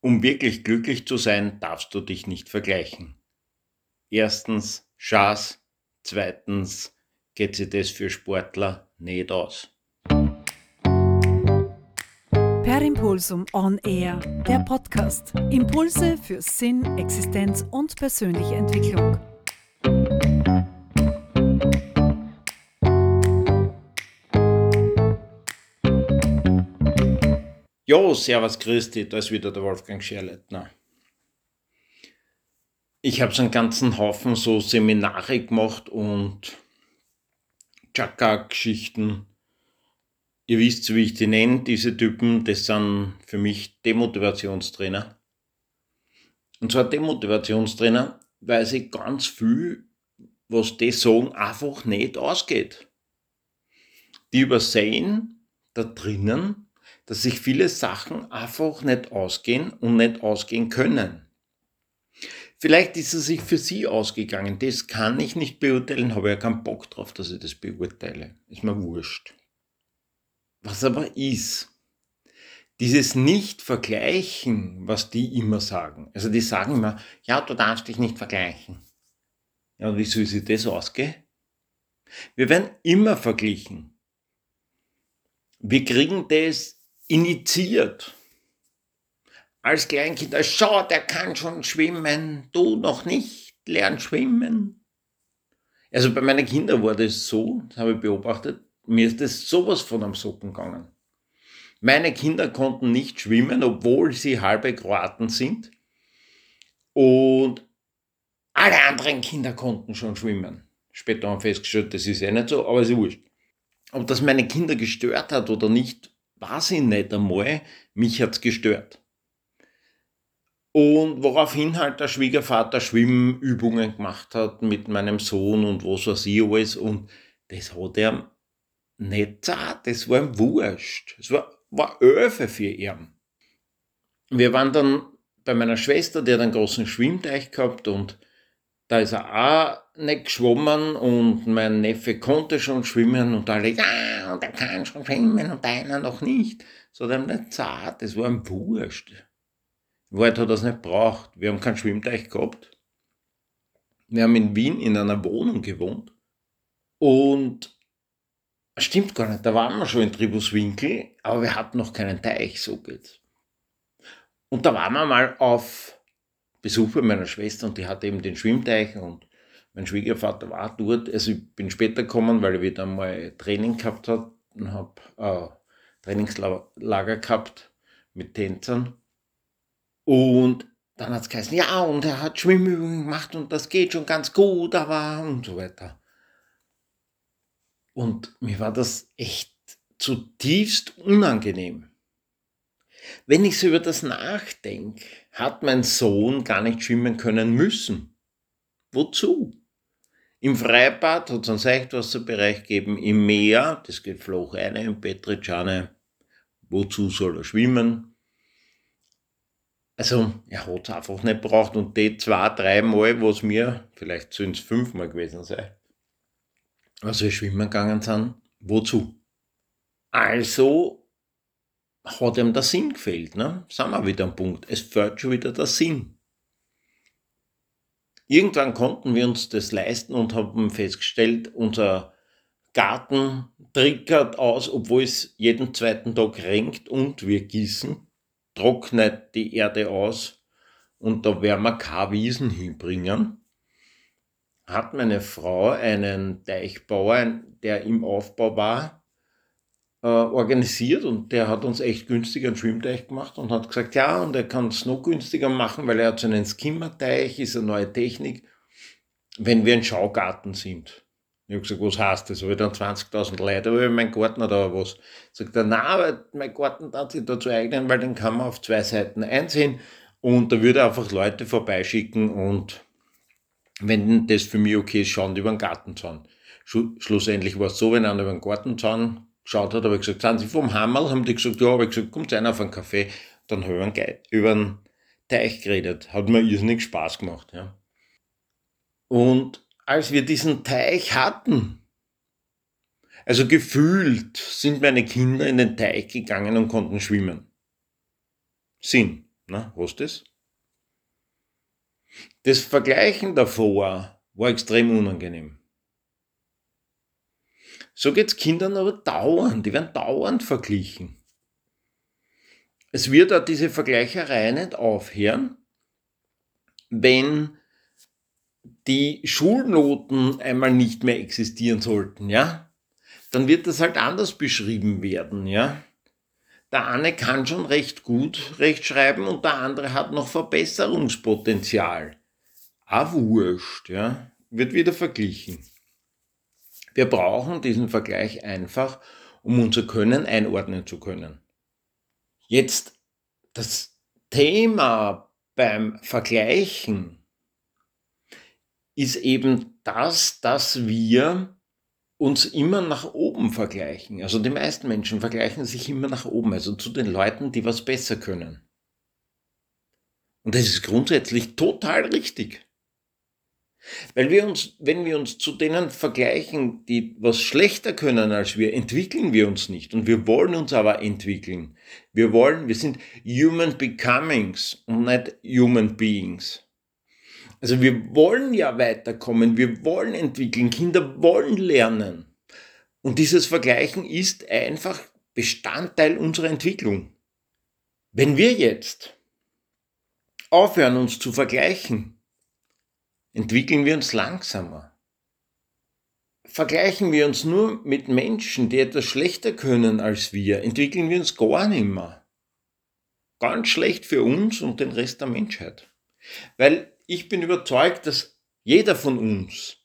Um wirklich glücklich zu sein, darfst du dich nicht vergleichen. Erstens Schaß, zweitens geht sich das für Sportler nicht aus. Per Impulsum On Air, der Podcast. Impulse für Sinn, Existenz und persönliche Entwicklung. Jo, servus Christi, da ist wieder der Wolfgang Scherleitner. Ich habe so einen ganzen Haufen so Seminare gemacht und Chaka-Geschichten. Ihr wisst, wie ich die nenne, diese Typen, das sind für mich Demotivationstrainer. Und zwar Demotivationstrainer, weil sie ganz viel, was die sagen, einfach nicht ausgeht. Die übersehen da drinnen, dass sich viele Sachen einfach nicht ausgehen und nicht ausgehen können. Vielleicht ist es sich für Sie ausgegangen, das kann ich nicht beurteilen, habe ja keinen Bock drauf, dass ich das beurteile. Ist mir wurscht. Was aber ist, dieses Nicht-Vergleichen, was die immer sagen. Also die sagen immer, ja, du darfst dich nicht vergleichen. Ja, und wie soll sich das ausgehen? Wir werden immer verglichen. Wir kriegen das initiiert. Als Kleinkind, schau, der kann schon schwimmen, du noch nicht, lern schwimmen. Also bei meinen Kindern war das so, das habe ich beobachtet, mir ist das sowas von am Socken gegangen. Meine Kinder konnten nicht schwimmen, obwohl sie halbe Kroaten sind. Und alle anderen Kinder konnten schon schwimmen. Später haben wir festgestellt, das ist ja nicht so, aber ist wurscht. Ob das meine Kinder gestört hat oder nicht, weiß ich nicht einmal, mich hat's gestört. Und woraufhin halt der Schwiegervater Schwimmübungen gemacht hat mit meinem Sohn und was weiß ich alles. Und das hat er nicht zart, das war ihm wurscht. Es war, war Öfe für ihn. Wir waren dann bei meiner Schwester, die hat einen großen Schwimmteich gehabt und da ist er auch nicht geschwommen und mein Neffe konnte schon schwimmen und alle, ja, und er kann schon schwimmen und einer noch nicht. So hat nicht zart, das war ein Wurscht. Wahrheit hat er es nicht braucht. Wir haben keinen Schwimmteich gehabt. Wir haben in Wien in einer Wohnung gewohnt und stimmt gar nicht, da waren wir schon in Tribuswinkel, aber wir hatten noch keinen Teich, so geht's. Und da waren wir mal auf Besuch bei meiner Schwester und die hatte eben den Schwimmteich und mein Schwiegervater war dort, also ich bin später gekommen, weil er wieder mal Training gehabt hat und habe äh, Trainingslager gehabt mit Tänzern. Und dann hat es geheißen, ja, und er hat Schwimmübungen gemacht und das geht schon ganz gut, aber und so weiter. Und mir war das echt zutiefst unangenehm. Wenn ich so über das nachdenke, hat mein Sohn gar nicht schwimmen können müssen. Wozu? Im Freibad hat es einen Seichtwasserbereich gegeben, im Meer, das geht flach eine in Petritschane. Wozu soll er schwimmen? Also, er hat es einfach nicht braucht und die zwei, drei Mal, wo es mir, vielleicht sind es fünfmal gewesen sein, was wir schwimmen gegangen sind, wozu? Also hat ihm der Sinn gefehlt, ne? Sind wir wieder am Punkt. Es fällt schon wieder der Sinn. Irgendwann konnten wir uns das leisten und haben festgestellt, unser Garten trickert aus, obwohl es jeden zweiten Tag regnet und wir gießen, trocknet die Erde aus und da werden wir keine Wiesen hinbringen. Hat meine Frau einen Teichbauer, der im Aufbau war, organisiert und der hat uns echt günstig einen Schwimmteich gemacht und hat gesagt, ja, und er kann es noch günstiger machen, weil er hat so einen Skimmerteich, ist eine neue Technik, wenn wir ein Schaugarten sind. Ich habe gesagt, was heißt das? Habe ich dann 20.000 Leute über meinen Garten oder was? Sagt er, nein, mein Garten hat sich dazu eignen, weil den kann man auf zwei Seiten einsehen und da würde er einfach Leute vorbeischicken und wenn das für mich okay ist, schauen die über den Gartenzaun. Schlussendlich war es so, wenn einer über den Gartenzaun geschaut hat, habe ich gesagt, sind Sie vom Hammerl? Haben die gesagt, ja, habe ich gesagt, kommt einer auf einen Kaffee. Dann haben wir über einen Teich geredet. Hat mir irrsinnig Spaß gemacht. Ja. Und als wir diesen Teich hatten, also gefühlt sind meine Kinder in den Teich gegangen und konnten schwimmen. Sind. Na, hast das? Das Vergleichen davor war extrem unangenehm. So geht's Kindern aber dauernd, die werden dauernd verglichen. Es wird auch diese Vergleicherei nicht aufhören, wenn die Schulnoten einmal nicht mehr existieren sollten, ja? Dann wird das halt anders beschrieben werden, ja? Der eine kann schon recht gut rechtschreiben und der andere hat noch Verbesserungspotenzial. Ah, wurscht, ja? Wird wieder verglichen. Wir brauchen diesen Vergleich einfach, um unser Können einordnen zu können. Jetzt das Thema beim Vergleichen ist eben das, dass wir uns immer nach oben vergleichen. Also die meisten Menschen vergleichen sich immer nach oben, also zu den Leuten, die was besser können. Und das ist grundsätzlich total richtig. Weil wir uns, wenn wir uns zu denen vergleichen, die was schlechter können als wir, entwickeln wir uns nicht. Und wir wollen uns aber entwickeln. Wir wollen, wir sind Human Becomings und nicht Human Beings. Also wir wollen ja weiterkommen, wir wollen entwickeln, Kinder wollen lernen. Und dieses Vergleichen ist einfach Bestandteil unserer Entwicklung. Wenn wir jetzt aufhören, uns zu vergleichen, entwickeln wir uns langsamer. Vergleichen wir uns nur mit Menschen, die etwas schlechter können als wir, entwickeln wir uns gar nicht mehr. Ganz schlecht für uns und den Rest der Menschheit. Weil ich bin überzeugt, dass jeder von uns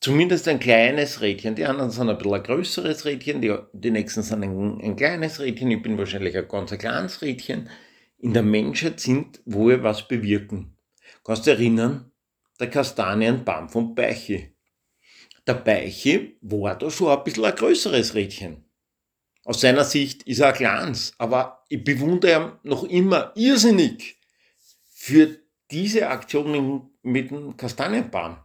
zumindest ein kleines Rädchen, die anderen sind ein bisschen ein größeres Rädchen, die, die nächsten sind ein, ein kleines Rädchen, ich bin wahrscheinlich ein ganz kleines Rädchen, in der Menschheit sind, wo wir was bewirken. Kannst du erinnern, der Kastanienbaum vom Beiche. Der Beiche war da schon ein bisschen ein größeres Rädchen. Aus seiner Sicht ist er ein kleines, aber ich bewundere ihn noch immer irrsinnig für diese Aktion mit dem Kastanienbaum.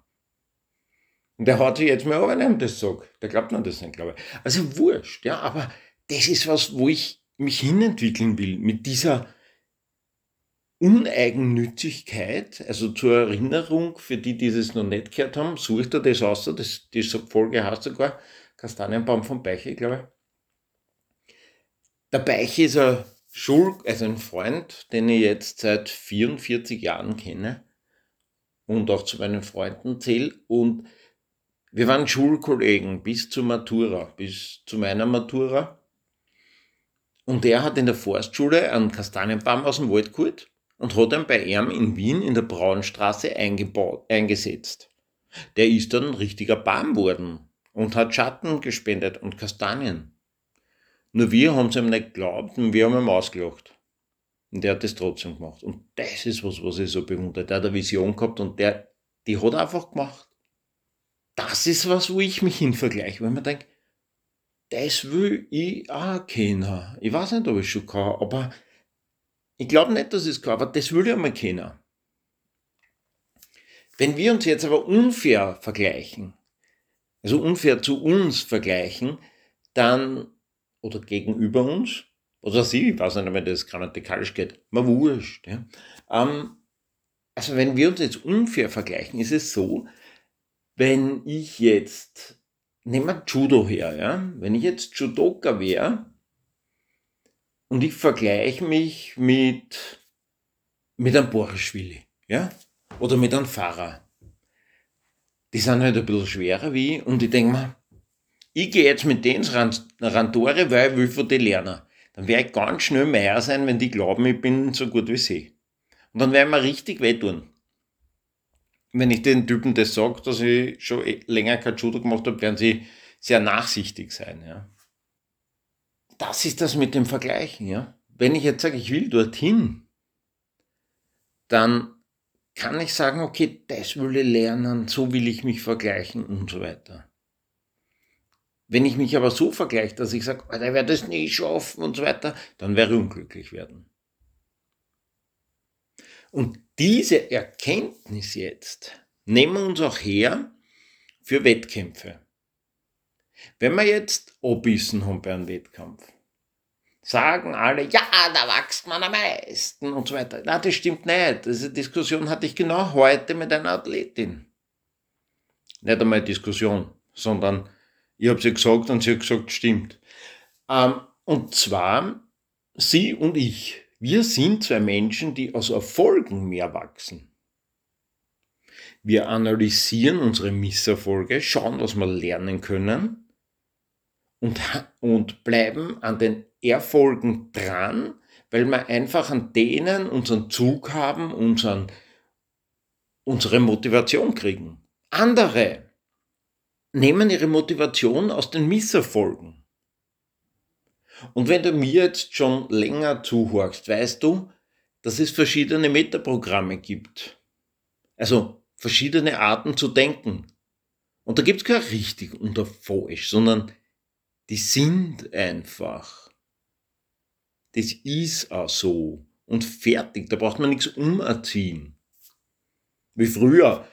Und der hat sich jetzt mal nicht das sagt. Der glaubt mir das nicht, glaube ich. Also wurscht, ja, aber das ist was, wo ich mich hinentwickeln will, mit dieser Uneigennützigkeit, also zur Erinnerung, für die, die das noch nicht gehört haben, sucht er das aus, das, die Folge heißt sogar Kastanienbaum vom Beiche, glaube ich. Der Beiche ist ein Schul, also ein Freund, den ich jetzt seit 44 Jahren kenne und auch zu meinen Freunden zähle und wir waren Schulkollegen bis zur Matura, bis zu meiner Matura. Und der hat in der Forstschule einen Kastanienbaum aus dem Wald geholt und hat ihn bei ihm in Wien in der Braunstraße eingesetzt. Der ist dann ein richtiger Baum geworden und hat Schatten gespendet und Kastanien. Nur wir haben es ihm nicht geglaubt und wir haben ihm ausgelacht. Und der hat das trotzdem gemacht. Und das ist was, was ich so bewundere. Der hat eine Vision gehabt und der, die hat er einfach gemacht. Das ist was, wo ich mich hin vergleiche, weil man denkt, das will ich auch kennen. Ich weiß nicht, ob ich schon kann, aber ich glaube nicht, dass es kann, aber das will ich einmal kennen. Wenn wir uns jetzt aber unfair vergleichen, also unfair zu uns vergleichen, dann, oder gegenüber uns, oder sie, ich weiß nicht, wenn das grammatikalisch geht, mal wurscht. Ja. Ähm, also wenn wir uns jetzt unfair vergleichen, ist es so, wenn ich jetzt, nehmen wir Judo her, ja, wenn ich jetzt Judoka wäre, und ich vergleiche mich mit, mit einem Borischwili, ja? Oder mit einem Fahrer. Die sind halt ein bisschen schwerer wie ich und ich denke mir, ich gehe jetzt mit denen ins Randore, weil ich will von denen lernen. Dann werde ich ganz schnell mehr sein, wenn die glauben, ich bin so gut wie sie. Und dann werden wir richtig wehtun. Wenn ich den Typen das sage, dass ich schon eh länger kein Judo gemacht habe, werden sie sehr nachsichtig sein. Ja das ist das mit dem Vergleichen. Ja? Wenn ich jetzt sage, ich will dorthin, dann kann ich sagen, okay, das will ich lernen, so will ich mich vergleichen und so weiter. Wenn ich mich aber so vergleiche, dass ich sage, der wird das nie schaffen und so weiter, dann wäre ich unglücklich werden. Und diese Erkenntnis jetzt nehmen wir uns auch her für Wettkämpfe. Wenn wir jetzt Obissen haben bei einem Wettkampf, sagen alle, ja, da wächst man am meisten und so weiter. Na, das stimmt nicht. Diese Diskussion hatte ich genau heute mit einer Athletin. Nicht einmal Diskussion, sondern ich habe sie gesagt und sie hat gesagt, stimmt. Ähm, und zwar, sie und ich, wir sind zwei Menschen, die aus Erfolgen mehr wachsen. Wir analysieren unsere Misserfolge, schauen, was wir lernen können und, und bleiben an den Erfolgen dran, weil wir einfach an denen unseren Zug haben, unseren, unsere Motivation kriegen. Andere nehmen ihre Motivation aus den Misserfolgen. Und wenn du mir jetzt schon länger zuhörst, weißt du, dass es verschiedene Metaprogramme gibt. Also verschiedene Arten zu denken. Und da gibt es kein richtig und falsch, sondern die sind einfach. Das ist auch so. Und fertig. Da braucht man nichts umerziehen. Wie früher.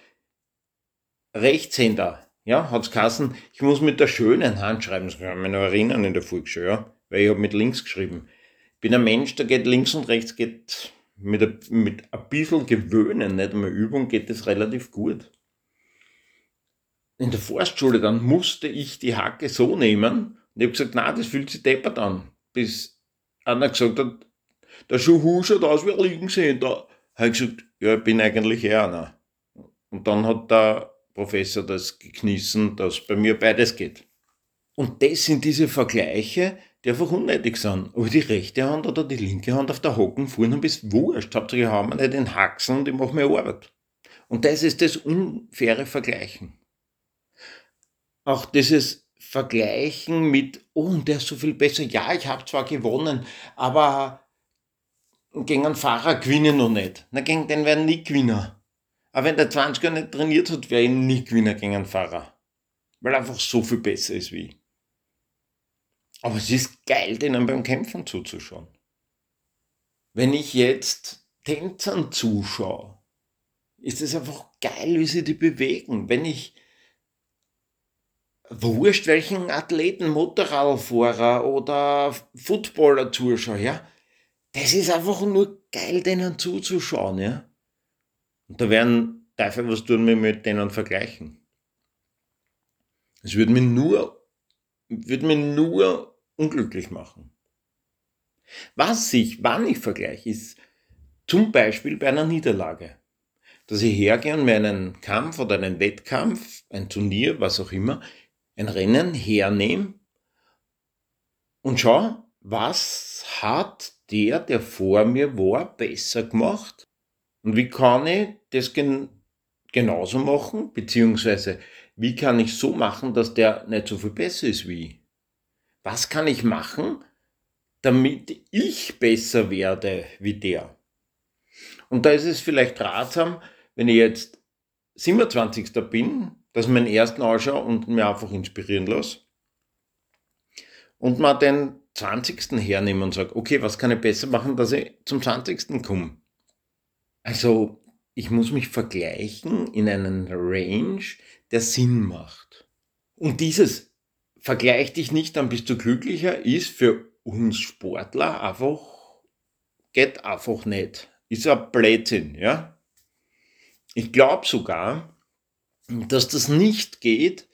Rechtshänder ja, hat's Kassen, ich muss mit der schönen Hand schreiben, das kann ich mich noch erinnern in der Volksschule, ja, weil ich habe mit links geschrieben. Ich bin ein Mensch, der geht links und rechts, geht mit, ein, mit ein bisschen Gewöhnen, nicht einmal Übung, geht das relativ gut. In der Forstschule dann musste ich die Hacke so nehmen ich habe gesagt, na, das fühlt sich deppert an. Bis einer gesagt hat, der Schuhu schaut aus wie ein Linkshänder. Habe ich gesagt, ja, ich bin eigentlich eher einer. Und dann hat der Professor das geknissen, dass bei mir beides geht. Und das sind diese Vergleiche, die einfach unnötig sind. Aber die rechte Hand oder die linke Hand auf der Hocken vorne haben ist wurscht. Hauptsache, ich habe nicht den Haxen und ich mache meine Arbeit. Und das ist das unfaire Vergleichen. Auch dieses Vergleichen mit, oh, der ist so viel besser. Ja, ich habe zwar gewonnen, aber gegen einen Fahrer gewinnen noch nicht. Na, gegen den werden nie Gewinner. Aber wenn der 20er nicht trainiert hat, wäre ich nie Gewinner gegen einen Fahrer. Weil er einfach so viel besser ist wie ich. Aber es ist geil, denen beim Kämpfen zuzuschauen. Wenn ich jetzt Tänzern zuschaue, ist es einfach geil, wie sie die bewegen. Wenn ich wurscht welchen Athleten, Motorradfahrer oder Footballer zuschaue, ja, das ist einfach nur geil, denen zuzuschauen, ja. Und da werden Teufel was tun wir mit denen vergleichen. Es würde mich nur, würde mich nur unglücklich machen. Was ich, wann ich vergleiche, ist zum Beispiel bei einer Niederlage. Dass ich hergehe und mir einen Kampf oder einen Wettkampf, ein Turnier, was auch immer, ein Rennen hernehme und schau, was hat der, der vor mir war, besser gemacht und wie kann ich das gen genauso machen? Beziehungsweise, wie kann ich so machen, dass der nicht so viel besser ist wie ich? Was kann ich machen, damit ich besser werde wie der? Und da ist es vielleicht ratsam, wenn ich jetzt 27. bin, dass ich meinen ersten anschaue und mir einfach inspirieren lasse. Und mal den 20. hernehme und sage, okay, was kann ich besser machen, dass ich zum 20. komme? Also ich muss mich vergleichen in einen Range, der Sinn macht. Und dieses Vergleich dich nicht, dann bist du glücklicher, ist für uns Sportler einfach, geht einfach nicht. Ist ein Blödsinn, ja. Ich glaube sogar, dass das nicht geht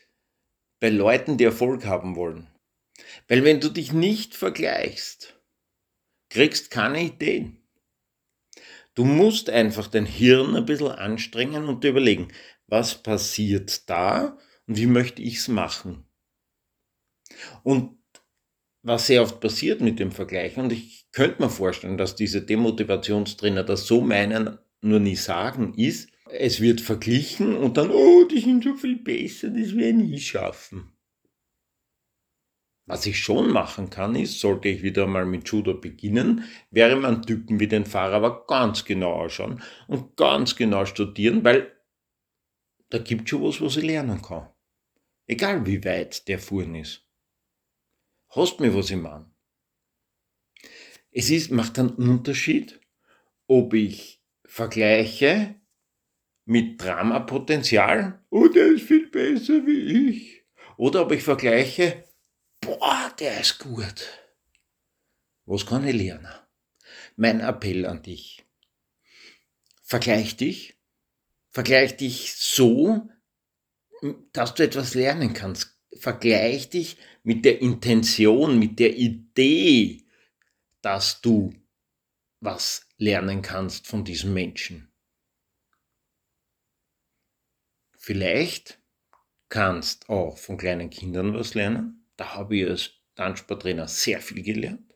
bei Leuten, die Erfolg haben wollen. Weil wenn du dich nicht vergleichst, kriegst keine Ideen. Du musst einfach dein Hirn ein bisschen anstrengen und überlegen, was passiert da und wie möchte ich es machen. Und was sehr oft passiert mit dem Vergleich, und ich könnte mir vorstellen, dass diese Demotivationstrainer das so meinen, nur nie sagen, ist, es wird verglichen und dann, oh, die sind so viel besser, das werden ich schaffen. Was ich schon machen kann, ist, sollte ich wieder mal mit Judo beginnen, wäre man Typen wie den Fahrer aber ganz genau ausschauen und ganz genau studieren, weil da gibt schon was, was ich lernen kann. Egal wie weit der Fuhren ist. Hast mir, was ich meine? Es ist, macht einen Unterschied, ob ich vergleiche mit Dramapotenzial, oh, der ist viel besser wie ich, oder ob ich vergleiche, boah, der ist gut. Was kann ich lernen? Mein Appell an dich. Vergleich dich. Vergleich dich so, dass du etwas lernen kannst. Vergleich dich mit der Intention, mit der Idee, dass du was lernen kannst von diesem Menschen. Vielleicht kannst auch von kleinen Kindern was lernen. Da habe ich als Tanzsporttrainer sehr viel gelernt.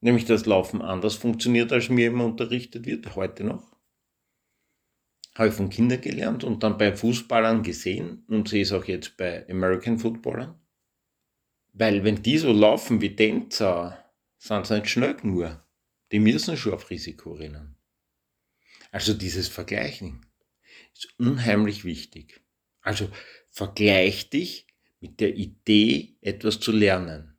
Nämlich, dass Laufen anders funktioniert, als mir immer unterrichtet wird, heute noch. Habe ich von Kindern gelernt und dann bei Fußballern gesehen und sehe es auch jetzt bei American Footballern. Weil wenn die so laufen wie Tänzer, sind sie nicht schnell nur. Die müssen schon auf Risiko rennen. Also dieses Vergleichen ist unheimlich wichtig. Also vergleich dich mit der Idee, etwas zu lernen.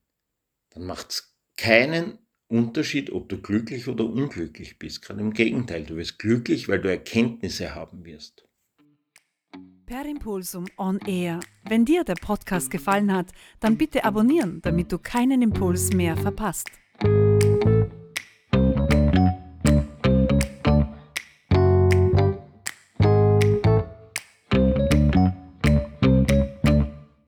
Dann macht es keinen Unterschied, ob du glücklich oder unglücklich bist. Gerade im Gegenteil, du wirst glücklich, weil du Erkenntnisse haben wirst. Per Impulsum On Air. Wenn dir der Podcast gefallen hat, dann bitte abonnieren, damit du keinen Impuls mehr verpasst.